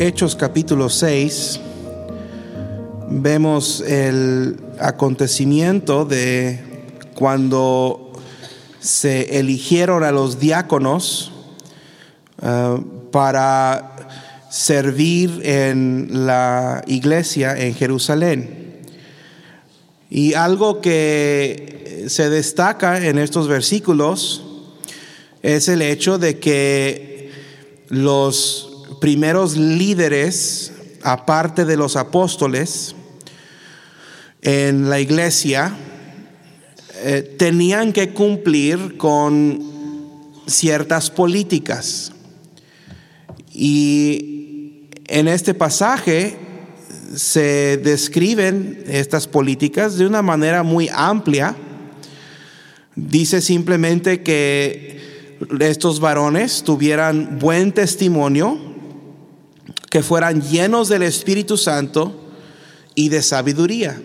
Hechos capítulo 6 vemos el acontecimiento de cuando se eligieron a los diáconos uh, para servir en la iglesia en Jerusalén. Y algo que se destaca en estos versículos es el hecho de que los primeros líderes, aparte de los apóstoles, en la iglesia, eh, tenían que cumplir con ciertas políticas. Y en este pasaje se describen estas políticas de una manera muy amplia. Dice simplemente que estos varones tuvieran buen testimonio, que fueran llenos del Espíritu Santo y de sabiduría.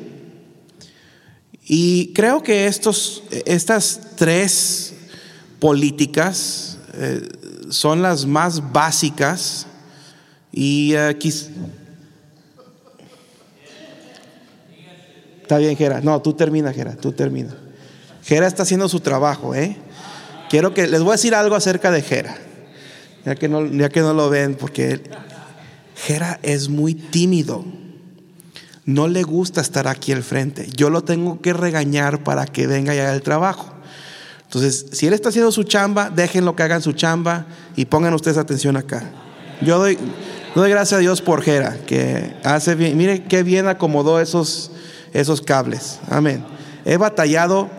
Y creo que estos, estas tres políticas eh, son las más básicas y uh, Está bien, Gera. No, tú termina, Gera, tú termina. Gera está haciendo su trabajo, ¿eh? Quiero que les voy a decir algo acerca de Jera, ya que no, ya que no lo ven, porque Jera es muy tímido. No le gusta estar aquí al frente. Yo lo tengo que regañar para que venga y haga el trabajo. Entonces, si él está haciendo su chamba, déjenlo que hagan su chamba y pongan ustedes atención acá. Yo doy, doy gracias a Dios por Jera, que hace bien. Mire qué bien acomodó esos, esos cables. Amén. He batallado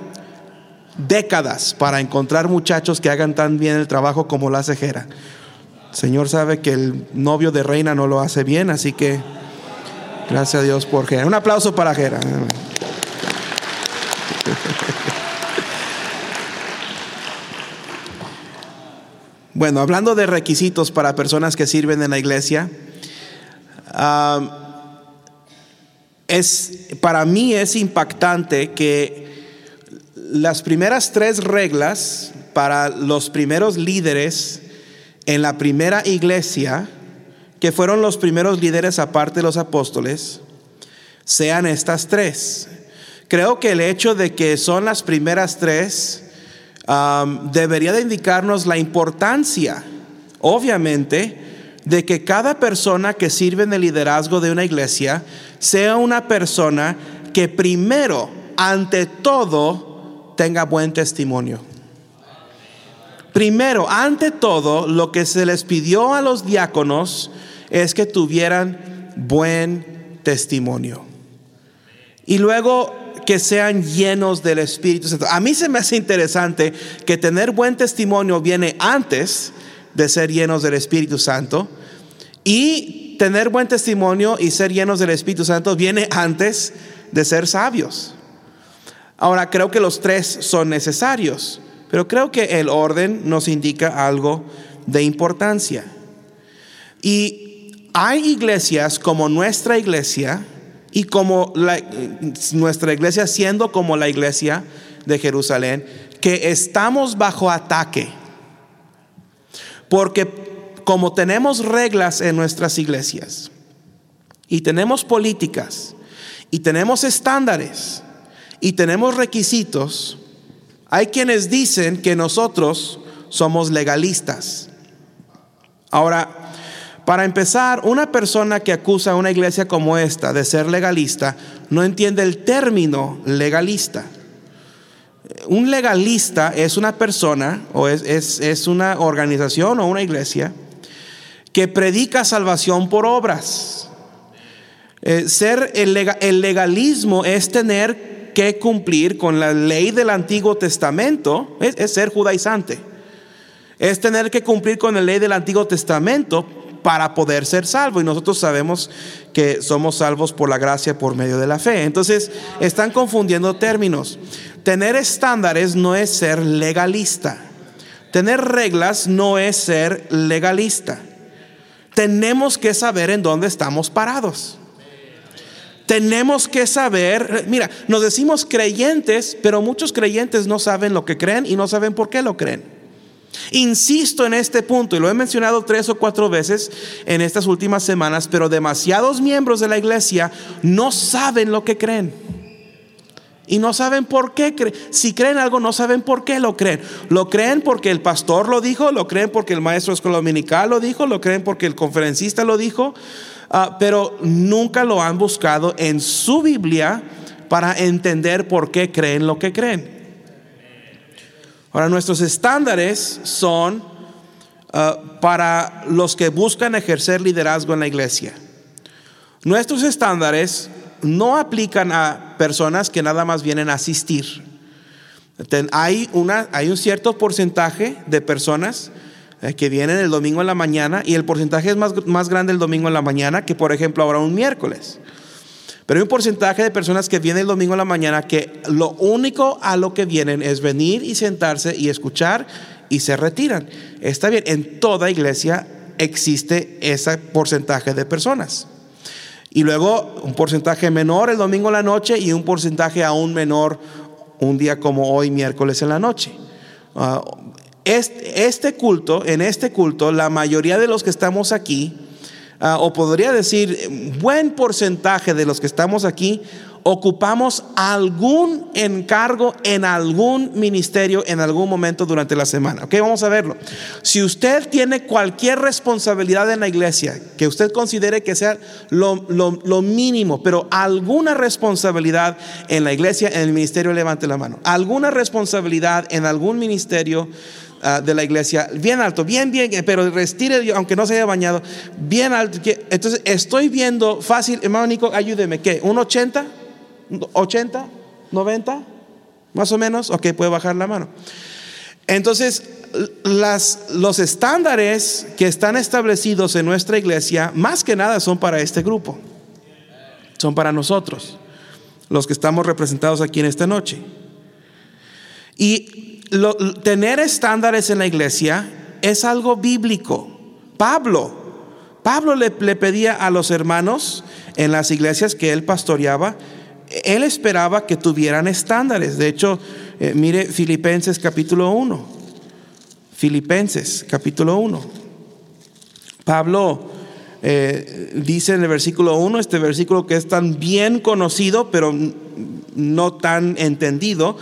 décadas para encontrar muchachos que hagan tan bien el trabajo como lo hace Jera. Señor sabe que el novio de Reina no lo hace bien, así que gracias a Dios por Jera. Un aplauso para Jera. Bueno, hablando de requisitos para personas que sirven en la iglesia, es, para mí es impactante que las primeras tres reglas para los primeros líderes en la primera iglesia, que fueron los primeros líderes aparte de los apóstoles, sean estas tres. Creo que el hecho de que son las primeras tres um, debería de indicarnos la importancia, obviamente, de que cada persona que sirve en el liderazgo de una iglesia sea una persona que primero, ante todo, tenga buen testimonio. Primero, ante todo, lo que se les pidió a los diáconos es que tuvieran buen testimonio. Y luego que sean llenos del Espíritu Santo. A mí se me hace interesante que tener buen testimonio viene antes de ser llenos del Espíritu Santo y tener buen testimonio y ser llenos del Espíritu Santo viene antes de ser sabios. Ahora, creo que los tres son necesarios, pero creo que el orden nos indica algo de importancia. Y hay iglesias como nuestra iglesia y como nuestra iglesia siendo como la iglesia de Jerusalén, que estamos bajo ataque. Porque como tenemos reglas en nuestras iglesias y tenemos políticas y tenemos estándares, y tenemos requisitos, hay quienes dicen que nosotros somos legalistas. Ahora, para empezar, una persona que acusa a una iglesia como esta de ser legalista no entiende el término legalista. Un legalista es una persona o es, una organización o una iglesia que predica salvación por obras. Eh, ser el, el legalismo es tener que cumplir con la ley del Antiguo Testamento, es, ser judaizante. Es tener que cumplir con la ley del Antiguo Testamento para poder ser salvo. Y nosotros sabemos que somos salvos por la gracia por medio de la fe. Entonces, están confundiendo términos. Tener estándares no es ser legalista. Tener reglas no es ser legalista. Tenemos que saber en dónde estamos parados. Tenemos que saber, mira, nos decimos creyentes, pero muchos creyentes no saben lo que creen y no saben por qué lo creen. Insisto en este punto y lo he mencionado tres o cuatro veces en estas últimas semanas, pero demasiados miembros de la iglesia no saben lo que creen. Y no saben por qué creen. Si creen algo, no saben por qué lo creen. Lo creen porque el pastor lo dijo, lo creen porque el maestro dominical lo dijo, lo creen porque el conferencista lo dijo, ah, pero nunca lo han buscado en su Biblia para entender por qué creen lo que creen. Ahora, nuestros estándares son ah, para los que buscan ejercer liderazgo en la iglesia. Nuestros estándares no aplican a personas que nada más vienen a asistir. Hay, una, hay un cierto porcentaje de personas que vienen el domingo en la mañana y el porcentaje es más, más grande el domingo en la mañana que por ejemplo ahora un miércoles. Pero hay un porcentaje de personas que vienen el domingo en la mañana que lo único a lo que vienen es venir y sentarse y escuchar y se retiran. Está bien, en toda iglesia existe ese porcentaje de personas. Y luego un porcentaje menor el domingo en la noche y un porcentaje aún menor un día como hoy, miércoles en la noche. Ah, este, culto, en este culto, la mayoría de los que estamos aquí, ah, o podría decir, buen porcentaje de los que estamos aquí, ocupamos algún encargo en algún ministerio en algún momento durante la semana. Ok, vamos a verlo. Si usted tiene cualquier responsabilidad en la iglesia, que usted considere que sea lo mínimo, pero alguna responsabilidad en la iglesia, en el ministerio, levante la mano. Alguna responsabilidad en algún ministerio ah, de la iglesia, bien alto, bien, bien, pero retire, aunque no se haya bañado, bien alto. Entonces, estoy viendo fácil, hermano Nico, ayúdeme, ¿qué? ¿Un 80? ¿80? ¿90? Más o menos. Ok, puede bajar la mano. Entonces, las, los estándares que están establecidos en nuestra iglesia, más que nada son para este grupo. Son para nosotros, los que estamos representados aquí en esta noche. Y tener estándares en la iglesia es algo bíblico. Pablo, Pablo le, pedía a los hermanos en las iglesias que él pastoreaba él esperaba que tuvieran estándares. De hecho, eh, mire Filipenses capítulo 1. Filipenses capítulo 1. Pablo eh, dice en el versículo 1, este versículo que es tan bien conocido, pero no tan entendido.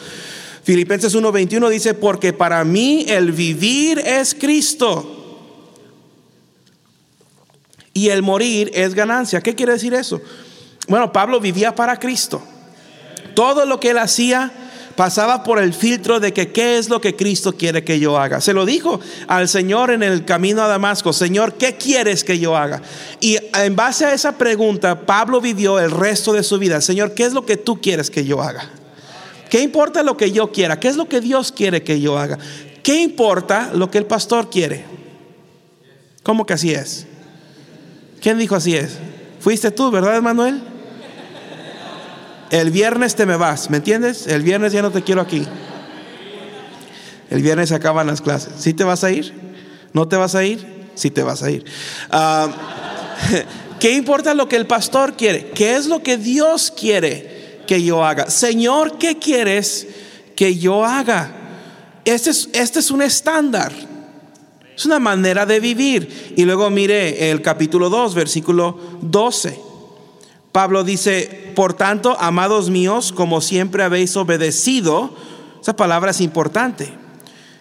Filipenses 1:21 dice, porque para mí el vivir es Cristo y el morir es ganancia. ¿Qué quiere decir eso? Bueno, Pablo vivía para Cristo. Todo lo que él hacía pasaba por el filtro de que qué es lo que Cristo quiere que yo haga. Se lo dijo al Señor en el camino a Damasco, Señor, ¿qué quieres que yo haga? Y en base a esa pregunta, Pablo vivió el resto de su vida, Señor, ¿qué es lo que tú quieres que yo haga? ¿Qué importa lo que yo quiera? ¿Qué es lo que Dios quiere que yo haga? ¿Qué importa lo que el pastor quiere? ¿Cómo que así es? ¿Quién dijo así es? Fuiste tú, ¿verdad, Manuel? El viernes te me vas, ¿me entiendes? El viernes ya no te quiero aquí. El viernes acaban las clases. ¿Sí te vas a ir? ¿No te vas a ir? Sí te vas a ir. Ah, ¿Qué importa lo que el pastor quiere? ¿Qué es lo que Dios quiere que yo haga? Señor, ¿qué quieres que yo haga? Este es, este es un estándar. Es una manera de vivir. Y luego mire el capítulo 2, versículo 12. Pablo dice, por tanto, amados míos, como siempre habéis obedecido, esa palabra es importante.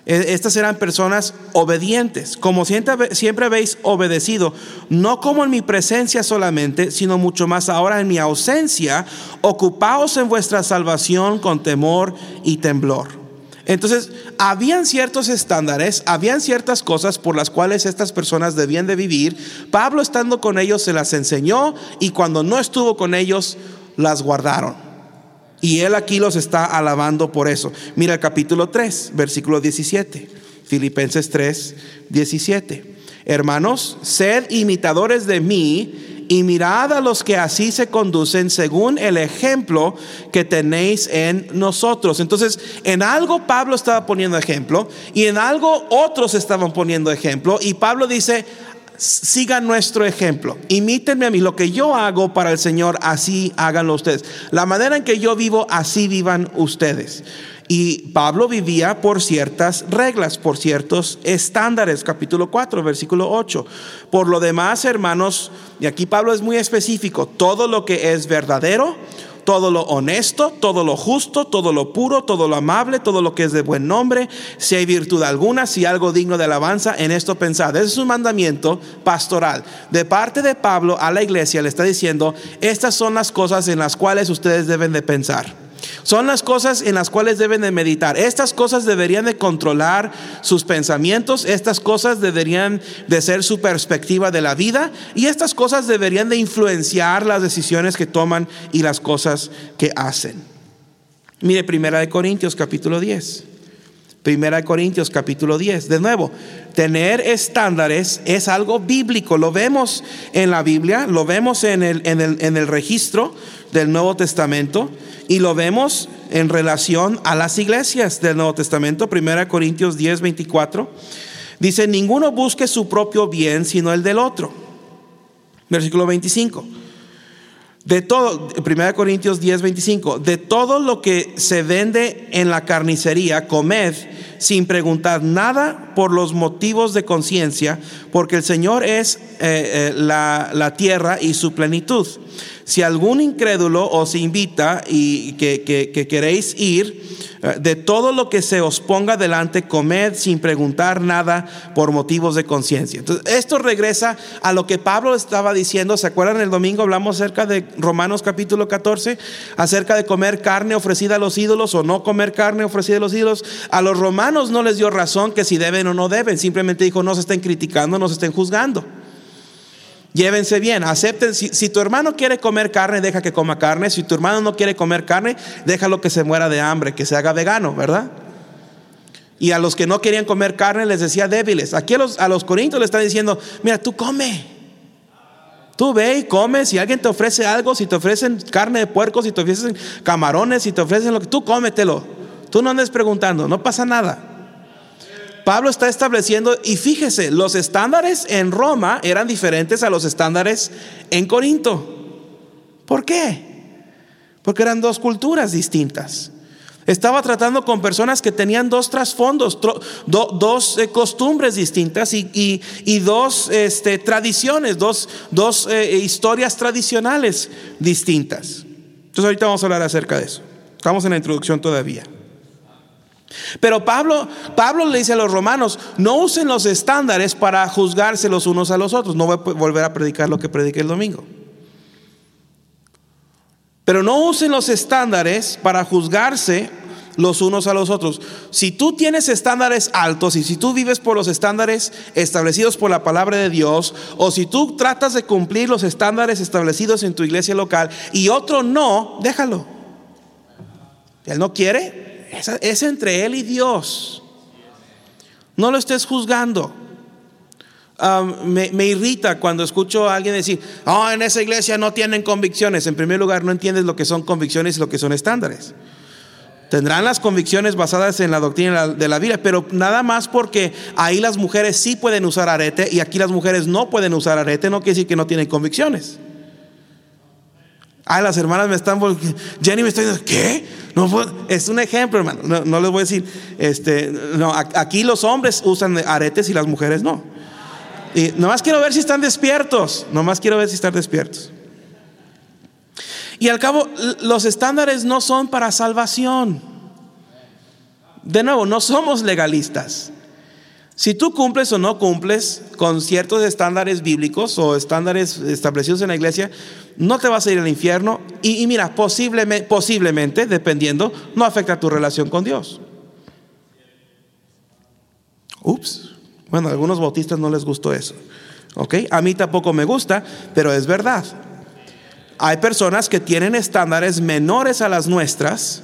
E, estas eran personas obedientes, como siempre, siempre habéis obedecido, no como en mi presencia solamente, sino mucho más ahora en mi ausencia, ocupaos en vuestra salvación con temor y temblor. Entonces, habían ciertos estándares, habían ciertas cosas por las cuales estas personas debían de vivir. Pablo estando con ellos se las enseñó y cuando no estuvo con ellos las guardaron. Y él aquí los está alabando por eso. Mira el capítulo 3, versículo 17. Filipenses 3, 17. Hermanos, sed imitadores de mí y mirad a los que así se conducen según el ejemplo que tenéis en nosotros. Entonces, en algo Pablo estaba poniendo ejemplo y en algo otros estaban poniendo ejemplo y Pablo dice, sigan nuestro ejemplo, imítenme a mí, lo que yo hago para el Señor, así háganlo ustedes. La manera en que yo vivo, así vivan ustedes. Y Pablo vivía por ciertas reglas, por ciertos estándares, capítulo 4, versículo 8. Por lo demás, hermanos, y aquí Pablo es muy específico, todo lo que es verdadero, todo lo honesto, todo lo justo, todo lo puro, todo lo amable, todo lo que es de buen nombre, si hay virtud alguna, si algo digno de alabanza, en esto pensad. Ese es un mandamiento pastoral. De parte de Pablo a la iglesia le está diciendo, estas son las cosas en las cuales ustedes deben de pensar. Son las cosas en las cuales deben de meditar. Estas cosas deberían de controlar sus pensamientos, estas cosas deberían de ser su perspectiva de la vida y estas cosas deberían de influenciar las decisiones que toman y las cosas que hacen. Mire, Primera de Corintios capítulo 10. Primera Corintios capítulo 10. De nuevo, tener estándares es algo bíblico. Lo vemos en la Biblia, lo vemos en el, en el, en el registro del Nuevo Testamento. Y lo vemos en relación a las iglesias del Nuevo Testamento, 1 Corintios 10, 24. Dice, ninguno busque su propio bien, sino el del otro. Versículo 25. De todo, 1 Corintios 10, 25, de todo lo que se vende en la carnicería, comed sin preguntar nada por los motivos de conciencia, porque el Señor es eh, eh, la, la tierra y su plenitud. Si algún incrédulo os invita y que, queréis ir, eh, de todo lo que se os ponga delante, comed sin preguntar nada por motivos de conciencia. Entonces, esto regresa a lo que Pablo estaba diciendo. ¿Se acuerdan? El domingo hablamos acerca de Romanos capítulo 14, acerca de comer carne ofrecida a los ídolos o no comer carne ofrecida a los ídolos. A los romanos no les dio razón que si deben o no deben, simplemente dijo no se estén criticando, no se estén juzgando. Llévense bien, acepten. Si, tu hermano quiere comer carne, deja que coma carne. Si tu hermano no quiere comer carne, déjalo que se muera de hambre, que se haga vegano, ¿verdad? Y a los que no querían comer carne les decía débiles. Aquí a los, a los corintios le están diciendo, mira, tú come. Tú ve y come. Si alguien te ofrece algo, si te ofrecen carne de puerco, si te ofrecen camarones, si te ofrecen lo que tú cómetelo. Tú no andes preguntando, no pasa nada. Pablo está estableciendo, y fíjese, los estándares en Roma eran diferentes a los estándares en Corinto. ¿Por qué? Porque eran dos culturas distintas. Estaba tratando con personas que tenían dos trasfondos, dos eh, costumbres distintas y, dos este, tradiciones, dos, eh, historias tradicionales distintas. Entonces ahorita vamos a hablar acerca de eso. Estamos en la introducción todavía. Pero Pablo, Pablo le dice a los romanos, no usen los estándares para juzgarse los unos a los otros. No voy a volver a predicar lo que prediqué el domingo. Pero no usen los estándares para juzgarse los unos a los otros. Si tú tienes estándares altos y si tú vives por los estándares establecidos por la palabra de Dios, o si tú tratas de cumplir los estándares establecidos en tu iglesia local y otro no, déjalo. Él no quiere, es, entre Él y Dios. No lo estés juzgando. me, irrita cuando escucho a alguien decir, oh, en esa iglesia no tienen convicciones. En primer lugar, no entiendes lo que son convicciones y lo que son estándares. Tendrán las convicciones basadas en la doctrina de la Biblia, pero nada más porque ahí las mujeres sí pueden usar arete y aquí las mujeres no pueden usar arete, no quiere decir que no tienen convicciones. Ah, las hermanas me están Jenny me está diciendo, ¿qué? No, es un ejemplo, hermano. No, les voy a decir, este, no, aquí los hombres usan aretes y las mujeres no. Y nomás quiero ver si están despiertos. Nomás quiero ver si están despiertos. Y al cabo, los estándares no son para salvación. De nuevo, no somos legalistas. Si tú cumples o no cumples con ciertos estándares bíblicos o estándares establecidos en la iglesia, no te vas a ir al infierno y, mira, posiblemente, posiblemente, dependiendo, no afecta tu relación con Dios. Ups, bueno, a algunos bautistas no les gustó eso. ¿Ok? A mí tampoco me gusta, pero es verdad. Hay personas que tienen estándares menores a las nuestras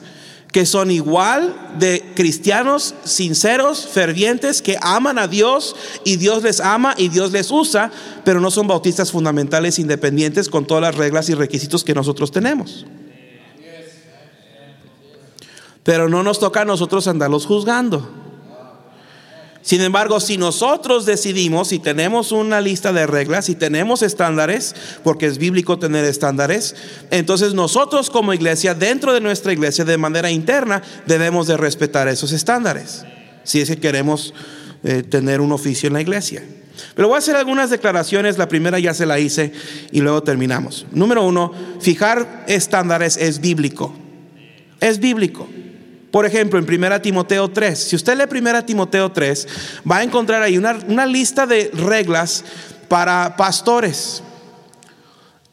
que son igual de cristianos sinceros, fervientes, que aman a Dios y Dios les ama y Dios les usa, pero no son bautistas fundamentales independientes con todas las reglas y requisitos que nosotros tenemos. Pero no nos toca a nosotros andarlos juzgando. Sin embargo, si nosotros decidimos, si tenemos una lista de reglas, si tenemos estándares, porque es bíblico tener estándares, entonces nosotros como iglesia, dentro de nuestra iglesia, de manera interna, debemos de respetar esos estándares, si es que queremos eh, tener un oficio en la iglesia. Pero voy a hacer algunas declaraciones, la primera ya se la hice y luego terminamos. Número uno, fijar estándares es bíblico. Es bíblico. Por ejemplo, en 1 Timoteo 3, si usted lee 1 Timoteo 3, va a encontrar ahí una, lista de reglas para pastores.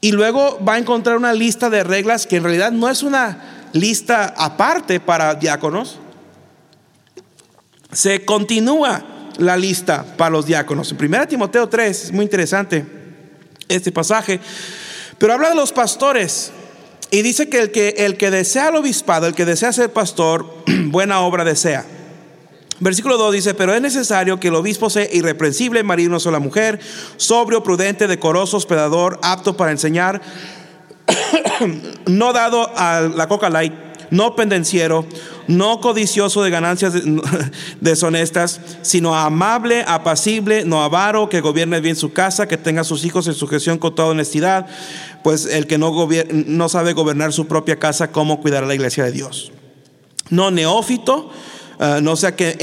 Y luego va a encontrar una lista de reglas que en realidad no es una lista aparte para diáconos. Se continúa la lista para los diáconos. En 1 Timoteo 3 es muy interesante este pasaje, pero habla de los pastores y dice que el que, el que desea el obispado, el que desea ser pastor, buena obra desea. Versículo 2 dice, pero es necesario que el obispo sea irreprensible, marido una sola mujer, sobrio, prudente, decoroso, hospedador, apto para enseñar, no dado a la coca light, no pendenciero, no codicioso de ganancias deshonestas, sino amable, apacible, no avaro, que gobierne bien su casa, que tenga a sus hijos en sujeción con toda honestidad, pues el que no, no sabe gobernar su propia casa, ¿cómo cuidar a la iglesia de Dios? No neófito, Ah, no sea que,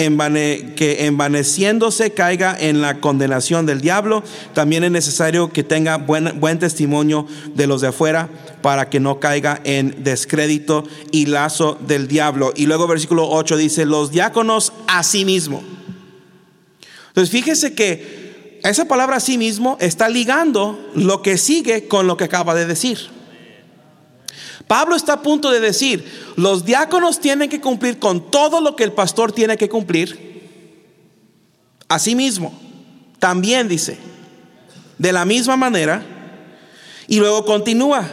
que envaneciéndose caiga en la condenación del diablo. También es necesario que tenga buen, buen testimonio de los de afuera para que no caiga en descrédito y lazo del diablo. Y luego versículo 8 dice, los diáconos a sí mismo. Entonces fíjese que esa palabra a sí mismo está ligando lo que sigue con lo que acaba de decir. Pablo está a punto de decir, los diáconos tienen que cumplir con todo lo que el pastor tiene que cumplir. Asimismo, también dice, de la misma manera, y luego continúa,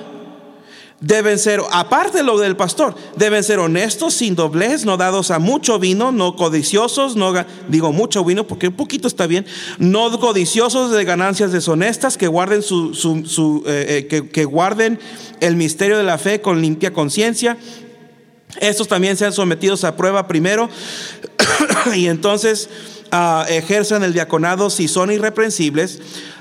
deben ser, aparte de lo del pastor, deben ser honestos, sin doblez, no dados a mucho vino, no codiciosos, no digo mucho vino porque un poquito está bien, no codiciosos de ganancias deshonestas, que guarden su, su, eh, eh, que, guarden el misterio de la fe con limpia conciencia. Estos también sean sometidos a prueba primero y entonces uh, ejerzan el diaconado si son irreprensibles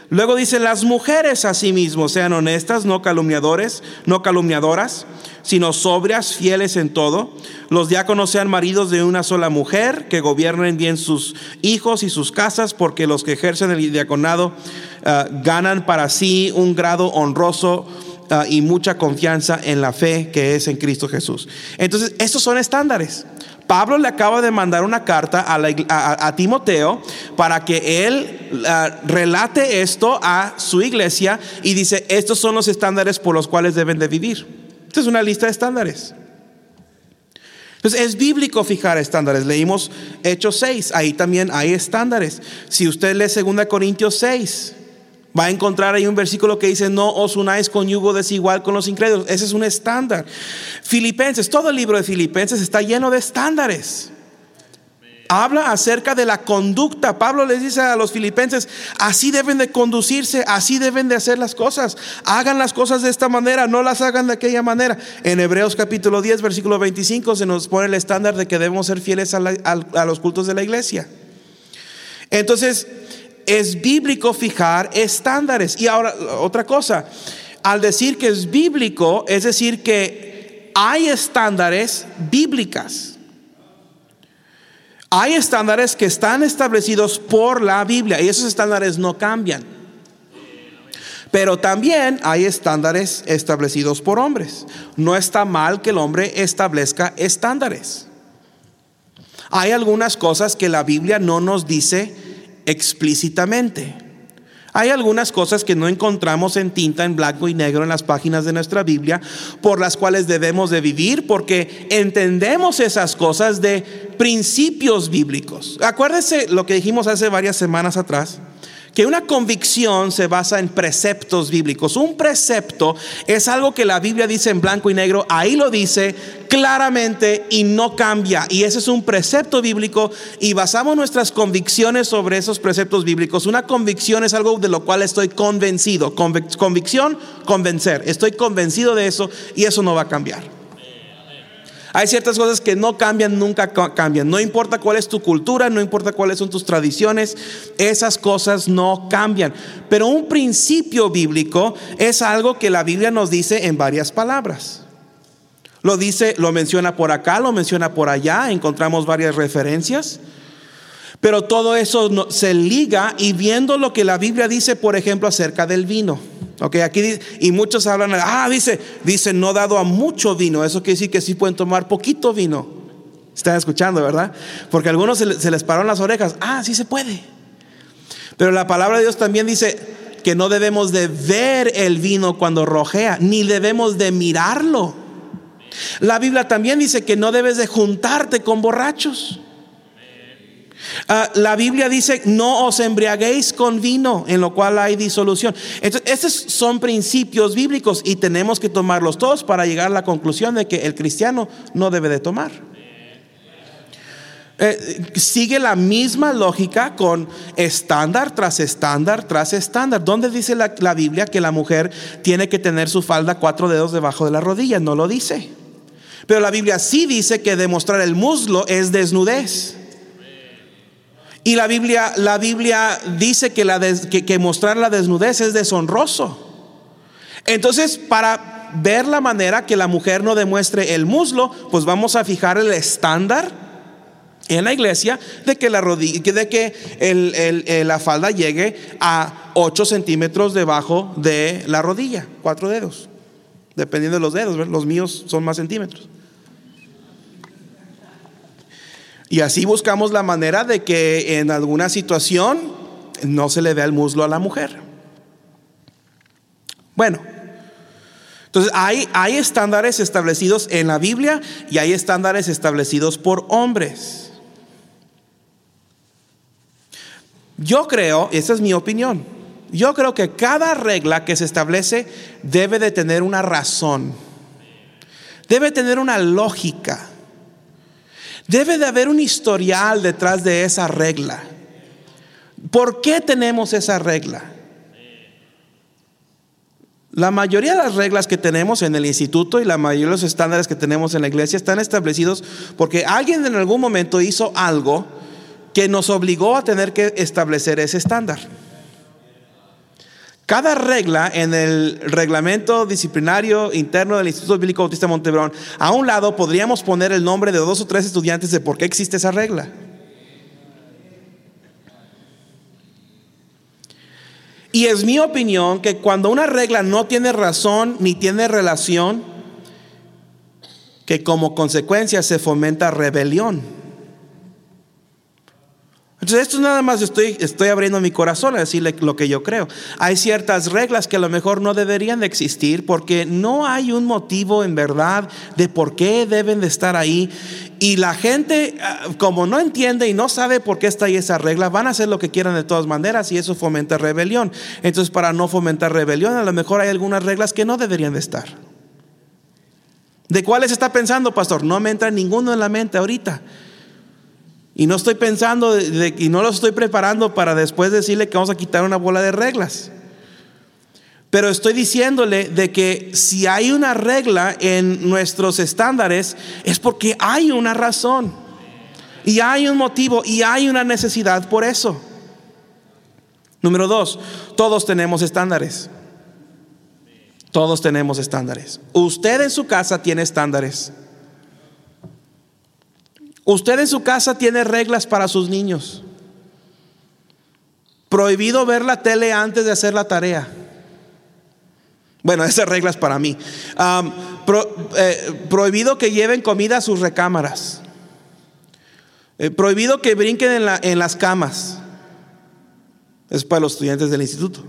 Luego dice, las mujeres asimismo sean honestas, no calumniadores, no calumniadoras, sino sobrias, fieles en todo. Los diáconos sean maridos de una sola mujer, que gobiernen bien sus hijos y sus casas, porque los que ejercen el diaconado ah, ganan para sí un grado honroso ah, y mucha confianza en la fe que es en Cristo Jesús. Entonces, estos son estándares. Pablo le acaba de mandar una carta a, Timoteo para que él ah, relate esto a su iglesia y dice, estos son los estándares por los cuales deben de vivir. Esta es una lista de estándares. Entonces es bíblico fijar estándares. Leímos Hechos 6, ahí también hay estándares. Si usted lee 2 Corintios 6, Va a encontrar ahí un versículo que dice, no os unáis con yugo desigual con los incrédulos. Ese es un estándar. Filipenses, todo el libro de Filipenses está lleno de estándares. Habla acerca de la conducta. Pablo les dice a los filipenses, así deben de conducirse, así deben de hacer las cosas. Hagan las cosas de esta manera, no las hagan de aquella manera. En Hebreos capítulo 10, versículo 25 se nos pone el estándar de que debemos ser fieles a, a los cultos de la iglesia. Entonces, es bíblico fijar estándares. Y ahora, otra cosa, al decir que es bíblico, es decir que hay estándares bíblicas. Hay estándares que están establecidos por la Biblia y esos estándares no cambian. Pero también hay estándares establecidos por hombres. No está mal que el hombre establezca estándares. Hay algunas cosas que la Biblia no nos dice explícitamente. Hay algunas cosas que no encontramos en tinta, en blanco y negro en las páginas de nuestra Biblia, por las cuales debemos de vivir, porque entendemos esas cosas de principios bíblicos. Acuérdese lo que dijimos hace varias semanas atrás que una convicción se basa en preceptos bíblicos. Un precepto es algo que la Biblia dice en blanco y negro, ahí lo dice claramente y no cambia. Y ese es un precepto bíblico y basamos nuestras convicciones sobre esos preceptos bíblicos. Una convicción es algo de lo cual estoy convencido. Convicción, convencer. Estoy convencido de eso y eso no va a cambiar. Hay ciertas cosas que no cambian, nunca cambian. No importa cuál es tu cultura, no importa cuáles son tus tradiciones, esas cosas no cambian. Pero un principio bíblico es algo que la Biblia nos dice en varias palabras. Lo dice, lo menciona por acá, lo menciona por allá, encontramos varias referencias. Pero todo eso se liga y viendo lo que la Biblia dice, por ejemplo, acerca del vino. Ok, aquí y muchos hablan, ah, dice, dice no dado a mucho vino. Eso quiere decir que sí pueden tomar poquito vino. Están escuchando, ¿verdad? Porque a algunos se, se les pararon las orejas. Ah, sí se puede. Pero la palabra de Dios también dice que no debemos de ver el vino cuando rojea, ni debemos de mirarlo. La Biblia también dice que no debes de juntarte con borrachos. Ah, la Biblia dice, no os embriaguéis con vino, en lo cual hay disolución. Entonces, estos son principios bíblicos y tenemos que tomarlos todos para llegar a la conclusión de que el cristiano no debe de tomar. Eh, sigue la misma lógica con estándar tras estándar tras estándar. ¿Dónde dice la, la Biblia que la mujer tiene que tener su falda cuatro dedos debajo de la rodilla? No lo dice. Pero la Biblia sí dice que demostrar el muslo es desnudez. Y la Biblia, la Biblia dice que, la que, mostrar la desnudez es deshonroso. Entonces, para ver la manera que la mujer no demuestre el muslo, pues vamos a fijar el estándar en la iglesia de que la rodilla, de que la falda llegue a 8 centímetros debajo de la rodilla, cuatro dedos, dependiendo de los dedos, los míos son más centímetros. Y así buscamos la manera de que en alguna situación no se le vea el muslo a la mujer. Bueno, entonces hay, hay estándares establecidos en la Biblia y hay estándares establecidos por hombres. Yo creo, esa es mi opinión, yo creo que cada regla que se establece debe de tener una razón, debe tener una lógica. Debe de haber un historial detrás de esa regla. ¿Por qué tenemos esa regla? La mayoría de las reglas que tenemos en el instituto y la mayoría de los estándares que tenemos en la iglesia están establecidos porque alguien en algún momento hizo algo que nos obligó a tener que establecer ese estándar. Cada regla en el reglamento disciplinario interno del Instituto Bíblico Bautista Montebrón, a un lado podríamos poner el nombre de dos o tres estudiantes de por qué existe esa regla. Y es mi opinión que cuando una regla no tiene razón ni tiene relación, que como consecuencia se fomenta rebelión. Entonces, esto nada más estoy, estoy abriendo mi corazón a decirle lo que yo creo. Hay ciertas reglas que a lo mejor no deberían de existir porque no hay un motivo en verdad de por qué deben de estar ahí. Y la gente, ah, como no entiende y no sabe por qué está ahí esa regla, van a hacer lo que quieran de todas maneras y eso fomenta rebelión. Entonces, para no fomentar rebelión, a lo mejor hay algunas reglas que no deberían de estar. ¿De cuáles está pensando, pastor? No me entra ninguno en la mente ahorita. Y no estoy pensando y no lo estoy preparando para después decirle que vamos a quitar una bola de reglas. Pero estoy diciéndole de que si hay una regla en nuestros estándares es porque hay una razón. Y hay un motivo y hay una necesidad por eso. Número dos, todos tenemos estándares. Todos tenemos estándares. Usted en su casa tiene estándares. Usted en su casa tiene reglas para sus niños. Prohibido ver la tele antes de hacer la tarea. Bueno, esas reglas para mí. Eh, prohibido que lleven comida a sus recámaras. Eh, prohibido que brinquen en, las camas. Es para los estudiantes del instituto.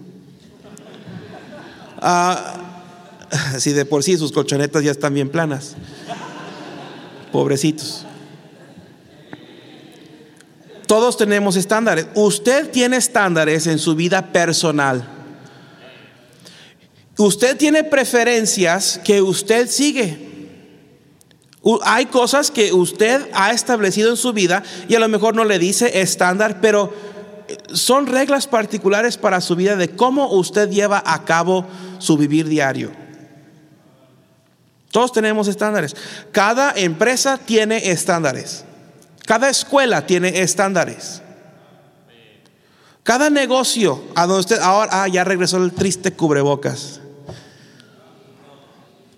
si de por sí sus colchonetas ya están bien planas. Pobrecitos. Todos tenemos estándares. Usted tiene estándares en su vida personal. Usted tiene preferencias que usted sigue. Hay cosas que usted ha establecido en su vida y a lo mejor no le dice estándar, pero eh, son reglas particulares para su vida de cómo usted lleva a cabo su vivir diario. Todos tenemos estándares. Cada empresa tiene estándares. Cada escuela tiene estándares. Cada negocio, a donde usted, ahora, ah, ya regresó el triste cubrebocas.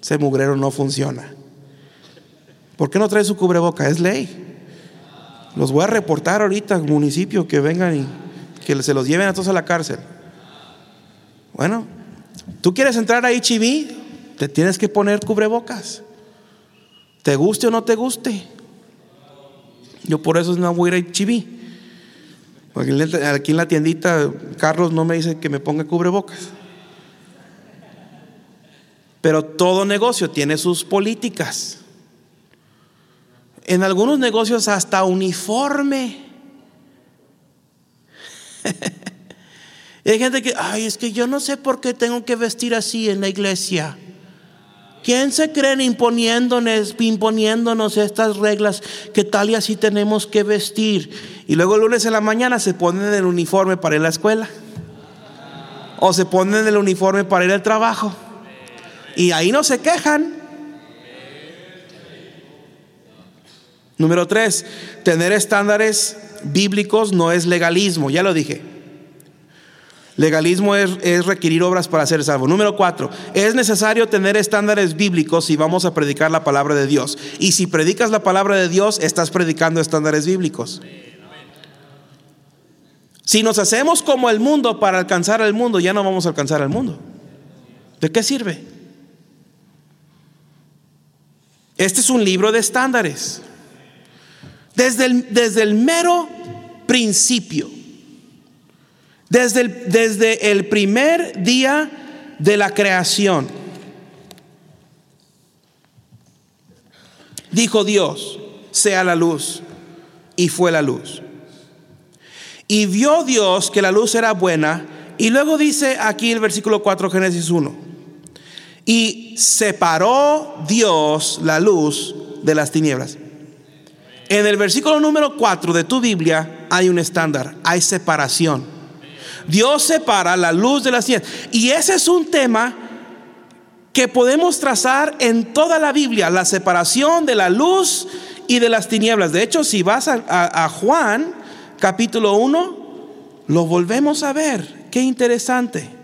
Ese mugrero no funciona. ¿Por qué no trae su cubreboca? Es ley. Los voy a reportar ahorita al municipio que vengan y que se los lleven a todos a la cárcel. Bueno, tú quieres entrar a HIV, te tienes que poner cubrebocas. Te guste o no te guste. Yo por eso no voy a ir a HIV. Porque aquí en la tiendita, Carlos no me dice que me ponga cubrebocas. Pero todo negocio tiene sus políticas. En algunos negocios hasta uniforme. hay gente que, ay, es que yo no sé por qué tengo que vestir así en la iglesia. ¿Quién se creen imponiéndonos, imponiéndonos estas reglas que tal y así tenemos que vestir? Y luego el lunes en la mañana se ponen el uniforme para ir a la escuela. O se ponen el uniforme para ir al trabajo. Y ahí no se quejan. Número tres, tener estándares bíblicos no es legalismo, ya lo dije. Legalismo es, requerir obras para ser salvo. Número cuatro, es necesario tener estándares bíblicos si vamos a predicar la palabra de Dios. Y si predicas la palabra de Dios, estás predicando estándares bíblicos. Si nos hacemos como el mundo para alcanzar al mundo, ya no vamos a alcanzar al mundo. ¿De qué sirve? Este es un libro de estándares. Desde el, desde el mero principio desde el, desde el primer día de la creación, dijo Dios, sea la luz, y fue la luz. Y vio Dios que la luz era buena, y luego dice aquí el versículo 4, Génesis 1, y separó Dios la luz de las tinieblas. En el versículo número 4 de tu Biblia hay un estándar, hay separación. Dios separa la luz de las tinieblas. Y ese es un tema que podemos trazar en toda la Biblia, la separación de la luz y de las tinieblas. De hecho, si vas a, Juan capítulo 1, lo volvemos a ver. Qué interesante.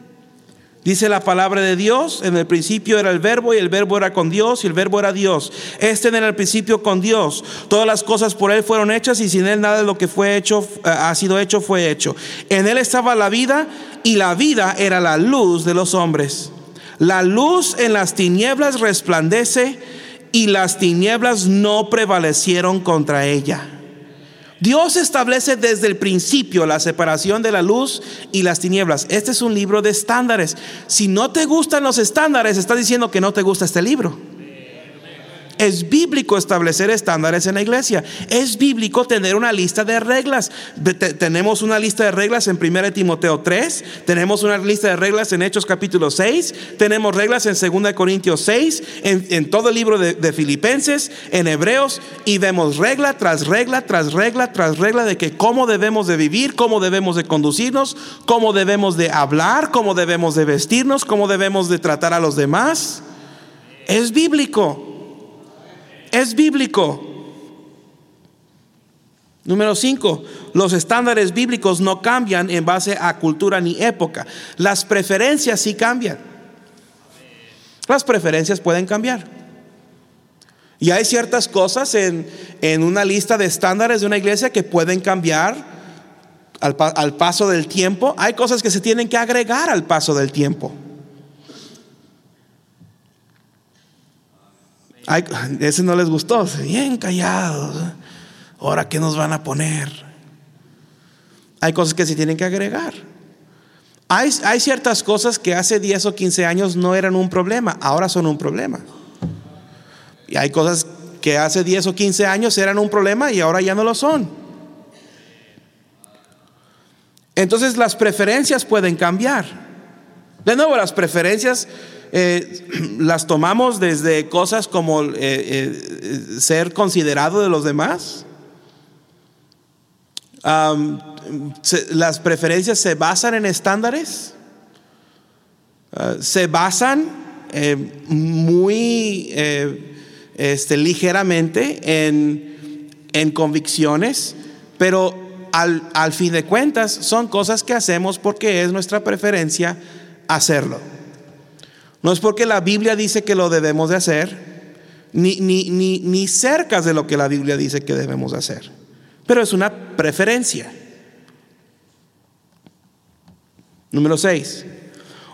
Dice la palabra de Dios, en el principio era el verbo y el verbo era con Dios y el verbo era Dios. Este en el principio con Dios. Todas las cosas por Él fueron hechas y sin Él nada de lo que fue hecho, eh, ha sido hecho fue hecho. En Él estaba la vida y la vida era la luz de los hombres. La luz en las tinieblas resplandece y las tinieblas no prevalecieron contra ella. Dios establece desde el principio la separación de la luz y las tinieblas. Este es un libro de estándares. Si no te gustan los estándares, está diciendo que no te gusta este libro. Es bíblico establecer estándares en la iglesia. Es bíblico tener una lista de reglas. tenemos una lista de reglas en 1 Timoteo 3, tenemos una lista de reglas en Hechos capítulo 6, tenemos reglas en 2 Corintios 6, en, todo el libro de, de, Filipenses, en Hebreos, y vemos regla tras regla, tras regla, tras regla de que cómo debemos de vivir, cómo debemos de conducirnos, cómo debemos de hablar, cómo debemos de vestirnos, cómo debemos de tratar a los demás. Es bíblico es bíblico. Número 5, los estándares bíblicos no cambian en base a cultura ni época. Las preferencias sí cambian. Las preferencias pueden cambiar. Y hay ciertas cosas en, una lista de estándares de una iglesia que pueden cambiar al, al paso del tiempo. Hay cosas que se tienen que agregar al paso del tiempo. Ese no les gustó, bien callados. Ahora, ¿qué nos van a poner? Hay cosas que se tienen que agregar. Hay, hay, ciertas cosas que hace 10 o 15 años no eran un problema, ahora son un problema. Y hay cosas que hace 10 o 15 años eran un problema y ahora ya no lo son. Entonces las preferencias pueden cambiar. De nuevo, las preferencias eh, las tomamos desde cosas como eh, eh, ser considerado de los demás. las preferencias se basan en estándares, ah, se basan muy este, ligeramente en, en convicciones, pero al, al fin de cuentas son cosas que hacemos porque es nuestra preferencia hacerlo. No es porque la Biblia dice que lo debemos de hacer, ni, ni, ni, ni cerca de lo que la Biblia dice que debemos de hacer, pero es una preferencia. Número 6.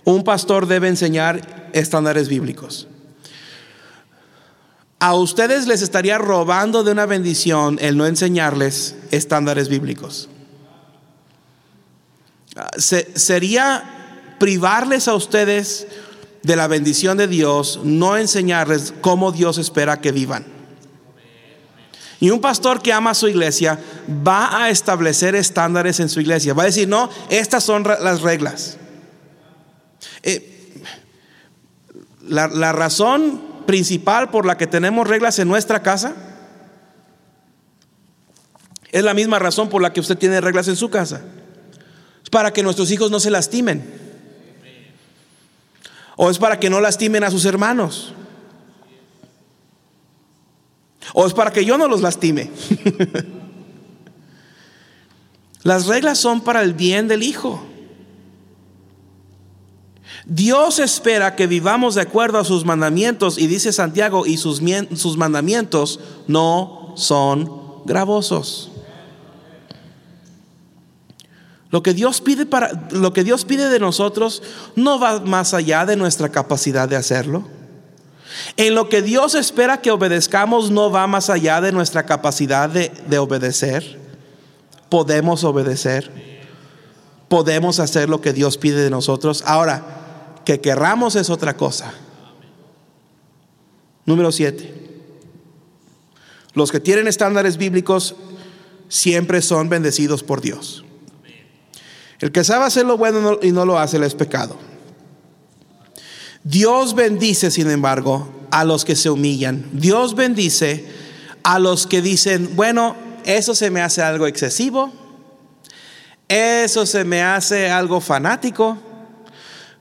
Un pastor debe enseñar estándares bíblicos. A ustedes les estaría robando de una bendición el no enseñarles estándares bíblicos. sería privarles a ustedes de la bendición de Dios no enseñarles cómo Dios espera que vivan. Y un pastor que ama a su iglesia va a establecer estándares en su iglesia. Va a decir, no, estas son las reglas. Eh, la, la razón principal por la que tenemos reglas en nuestra casa es la misma razón por la que usted tiene reglas en su casa. Para que nuestros hijos no se lastimen. O es para que no lastimen a sus hermanos. O es para que yo no los lastime. Las reglas son para el bien del Hijo. Dios espera que vivamos de acuerdo a sus mandamientos y dice Santiago, y sus, sus mandamientos no son gravosos. Lo que, Dios pide para, lo que Dios pide de nosotros no va más allá de nuestra capacidad de hacerlo. En lo que Dios espera que obedezcamos no va más allá de nuestra capacidad de, obedecer. Podemos obedecer. Podemos hacer lo que Dios pide de nosotros. Ahora, que querramos es otra cosa. Número siete. Los que tienen estándares bíblicos siempre son bendecidos por Dios. El que sabe hacer lo bueno y no lo hace, es pecado. Dios bendice, sin embargo, a los que se humillan. Dios bendice a los que dicen, bueno, eso se me hace algo excesivo, eso se me hace algo fanático,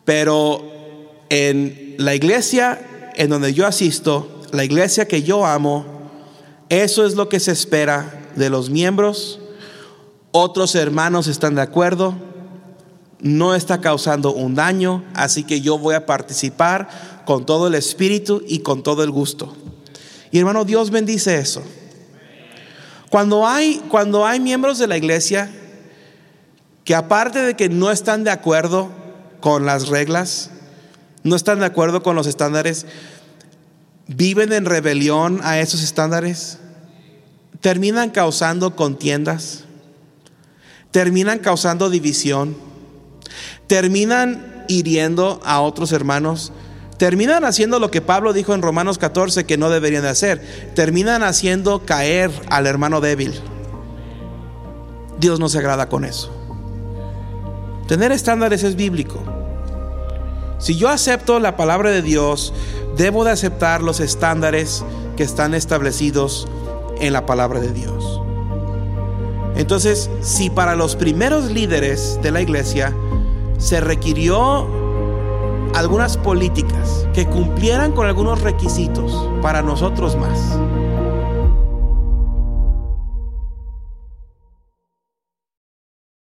pero en la iglesia en donde yo asisto, la iglesia que yo amo, eso es lo que se espera de los miembros. Otros hermanos están de acuerdo no está causando un daño, así que yo voy a participar con todo el espíritu y con todo el gusto. Y hermano, Dios bendice eso. Cuando hay, cuando hay miembros de la iglesia que aparte de que no están de acuerdo con las reglas, no están de acuerdo con los estándares, viven en rebelión a esos estándares, terminan causando contiendas, terminan causando división terminan hiriendo a otros hermanos, terminan haciendo lo que Pablo dijo en Romanos 14 que no deberían de hacer, terminan haciendo caer al hermano débil. Dios no se agrada con eso. Tener estándares es bíblico. Si yo acepto la palabra de Dios, debo de aceptar los estándares que están establecidos en la palabra de Dios. Entonces, si para los primeros líderes de la iglesia se requirió algunas políticas que cumplieran con algunos requisitos para nosotros más.